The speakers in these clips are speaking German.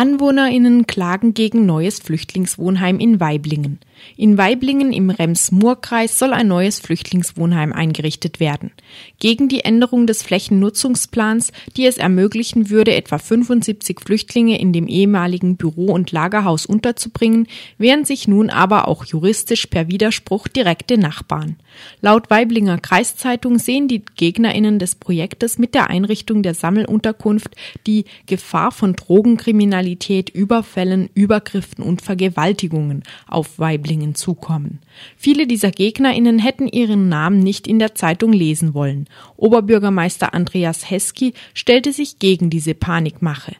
AnwohnerInnen klagen gegen neues Flüchtlingswohnheim in Weiblingen. In Weiblingen im Rems-Murr-Kreis soll ein neues Flüchtlingswohnheim eingerichtet werden. Gegen die Änderung des Flächennutzungsplans, die es ermöglichen würde, etwa 75 Flüchtlinge in dem ehemaligen Büro- und Lagerhaus unterzubringen, wehren sich nun aber auch juristisch per Widerspruch direkte Nachbarn. Laut Weiblinger Kreiszeitung sehen die GegnerInnen des Projektes mit der Einrichtung der Sammelunterkunft die Gefahr von Drogenkriminalität, Überfällen, Übergriffen und Vergewaltigungen auf Weiblingen zukommen. Viele dieser GegnerInnen hätten ihren Namen nicht in der Zeitung lesen wollen. Oberbürgermeister Andreas Hesky stellte sich gegen diese Panikmache.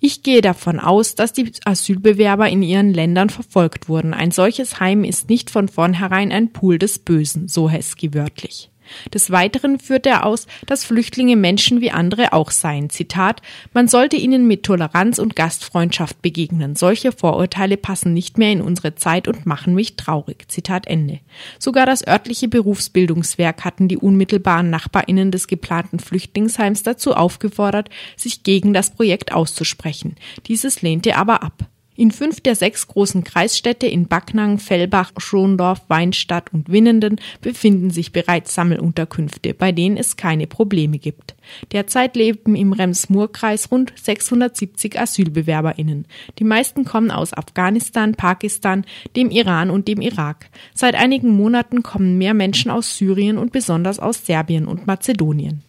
Ich gehe davon aus, dass die Asylbewerber in ihren Ländern verfolgt wurden. Ein solches Heim ist nicht von vornherein ein Pool des Bösen, so Hesky wörtlich. Des Weiteren führt er aus, dass Flüchtlinge Menschen wie andere auch seien. Zitat, man sollte ihnen mit Toleranz und Gastfreundschaft begegnen. Solche Vorurteile passen nicht mehr in unsere Zeit und machen mich traurig. Zitat Ende. Sogar das örtliche Berufsbildungswerk hatten die unmittelbaren NachbarInnen des geplanten Flüchtlingsheims dazu aufgefordert, sich gegen das Projekt auszusprechen. Dieses lehnte aber ab. In fünf der sechs großen Kreisstädte in Backnang, Fellbach, Schondorf, Weinstadt und Winnenden befinden sich bereits Sammelunterkünfte, bei denen es keine Probleme gibt. Derzeit leben im Rems-Murr-Kreis rund 670 AsylbewerberInnen. Die meisten kommen aus Afghanistan, Pakistan, dem Iran und dem Irak. Seit einigen Monaten kommen mehr Menschen aus Syrien und besonders aus Serbien und Mazedonien.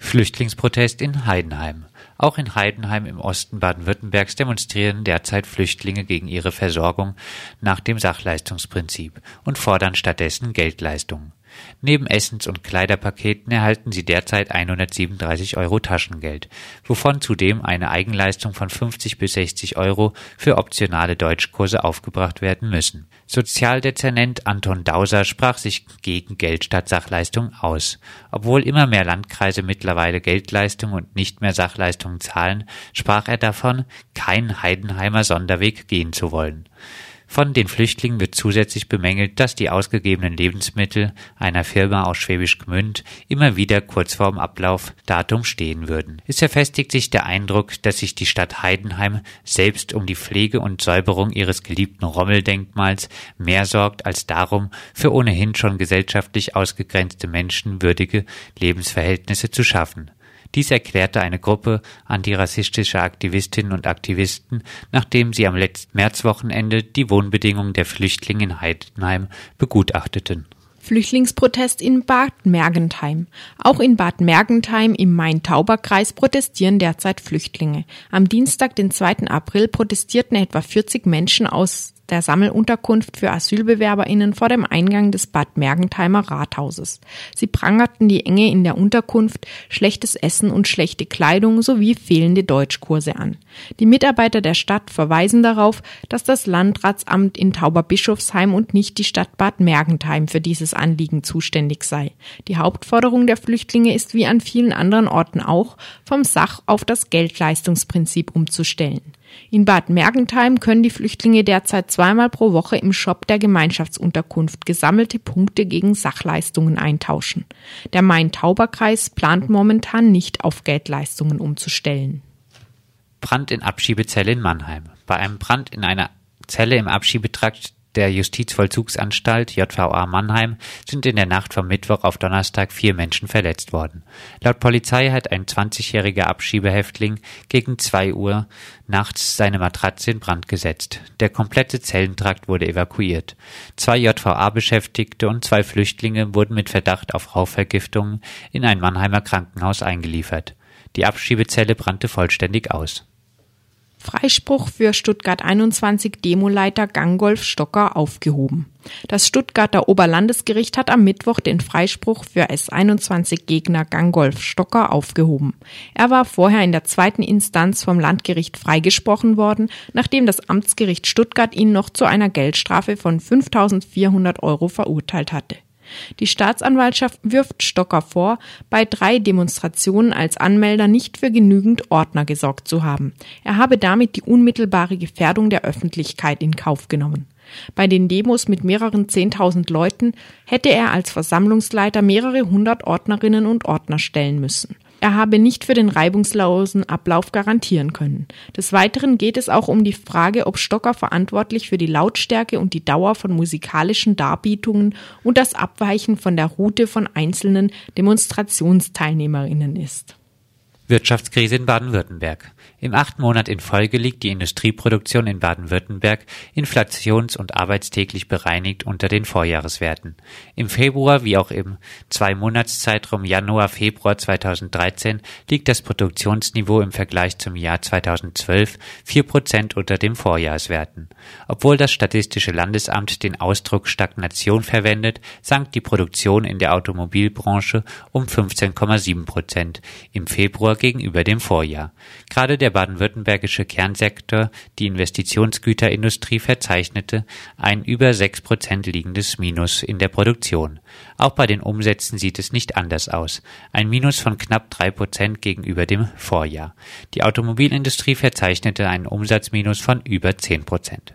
Flüchtlingsprotest in Heidenheim. Auch in Heidenheim im Osten Baden-Württembergs demonstrieren derzeit Flüchtlinge gegen ihre Versorgung nach dem Sachleistungsprinzip und fordern stattdessen Geldleistungen. Neben Essens- und Kleiderpaketen erhalten sie derzeit 137 Euro Taschengeld, wovon zudem eine Eigenleistung von 50 bis 60 Euro für optionale Deutschkurse aufgebracht werden müssen. Sozialdezernent Anton Dauser sprach sich gegen Geld statt Sachleistung aus. Obwohl immer mehr Landkreise mittlerweile Geldleistungen und nicht mehr Sachleistungen zahlen, sprach er davon, keinen Heidenheimer Sonderweg gehen zu wollen. Von den Flüchtlingen wird zusätzlich bemängelt, dass die ausgegebenen Lebensmittel einer Firma aus Schwäbisch Gmünd immer wieder kurz vorm Ablaufdatum stehen würden. Es verfestigt sich der Eindruck, dass sich die Stadt Heidenheim selbst um die Pflege und Säuberung ihres geliebten Rommeldenkmals mehr sorgt als darum, für ohnehin schon gesellschaftlich ausgegrenzte Menschen würdige Lebensverhältnisse zu schaffen. Dies erklärte eine Gruppe antirassistischer Aktivistinnen und Aktivisten, nachdem sie am letzten Märzwochenende die Wohnbedingungen der Flüchtlinge in Heidenheim begutachteten. Flüchtlingsprotest in Bad Mergentheim. Auch in Bad Mergentheim im Main-Tauber-Kreis protestieren derzeit Flüchtlinge. Am Dienstag, den 2. April, protestierten etwa 40 Menschen aus der Sammelunterkunft für AsylbewerberInnen vor dem Eingang des Bad Mergentheimer Rathauses. Sie prangerten die Enge in der Unterkunft, schlechtes Essen und schlechte Kleidung sowie fehlende Deutschkurse an. Die Mitarbeiter der Stadt verweisen darauf, dass das Landratsamt in Tauberbischofsheim und nicht die Stadt Bad Mergentheim für dieses Anliegen zuständig sei. Die Hauptforderung der Flüchtlinge ist wie an vielen anderen Orten auch, vom Sach- auf das Geldleistungsprinzip umzustellen. In Bad Mergentheim können die Flüchtlinge derzeit zweimal pro Woche im Shop der Gemeinschaftsunterkunft gesammelte Punkte gegen Sachleistungen eintauschen. Der Main-Tauber-Kreis plant momentan nicht auf Geldleistungen umzustellen. Brand in Abschiebezelle in Mannheim. Bei einem Brand in einer Zelle im Abschiebetrakt der Justizvollzugsanstalt JVA Mannheim sind in der Nacht vom Mittwoch auf Donnerstag vier Menschen verletzt worden. Laut Polizei hat ein 20-jähriger Abschiebehäftling gegen zwei Uhr nachts seine Matratze in Brand gesetzt. Der komplette Zellentrakt wurde evakuiert. Zwei JVA-Beschäftigte und zwei Flüchtlinge wurden mit Verdacht auf Rauchvergiftungen in ein Mannheimer Krankenhaus eingeliefert. Die Abschiebezelle brannte vollständig aus. Freispruch für Stuttgart 21 Demoleiter Gangolf Stocker aufgehoben. Das Stuttgarter Oberlandesgericht hat am Mittwoch den Freispruch für S21-Gegner Gangolf Stocker aufgehoben. Er war vorher in der zweiten Instanz vom Landgericht freigesprochen worden, nachdem das Amtsgericht Stuttgart ihn noch zu einer Geldstrafe von 5400 Euro verurteilt hatte. Die Staatsanwaltschaft wirft Stocker vor, bei drei Demonstrationen als Anmelder nicht für genügend Ordner gesorgt zu haben. Er habe damit die unmittelbare Gefährdung der Öffentlichkeit in Kauf genommen. Bei den Demos mit mehreren Zehntausend Leuten hätte er als Versammlungsleiter mehrere hundert Ordnerinnen und Ordner stellen müssen. Er habe nicht für den reibungslosen Ablauf garantieren können. Des Weiteren geht es auch um die Frage, ob Stocker verantwortlich für die Lautstärke und die Dauer von musikalischen Darbietungen und das Abweichen von der Route von einzelnen Demonstrationsteilnehmerinnen ist. Wirtschaftskrise in Baden-Württemberg. Im achten Monat in Folge liegt die Industrieproduktion in Baden-Württemberg inflations- und arbeitstäglich bereinigt unter den Vorjahreswerten. Im Februar wie auch im Zwei-Monats-Zeitraum Januar-Februar 2013 liegt das Produktionsniveau im Vergleich zum Jahr 2012 vier Prozent unter den Vorjahreswerten. Obwohl das Statistische Landesamt den Ausdruck Stagnation verwendet, sank die Produktion in der Automobilbranche um 15,7 Prozent im Februar gegenüber dem Vorjahr. Gerade der baden-württembergische Kernsektor, die Investitionsgüterindustrie, verzeichnete ein über sechs Prozent liegendes Minus in der Produktion. Auch bei den Umsätzen sieht es nicht anders aus. Ein Minus von knapp drei Prozent gegenüber dem Vorjahr. Die Automobilindustrie verzeichnete einen Umsatzminus von über zehn Prozent.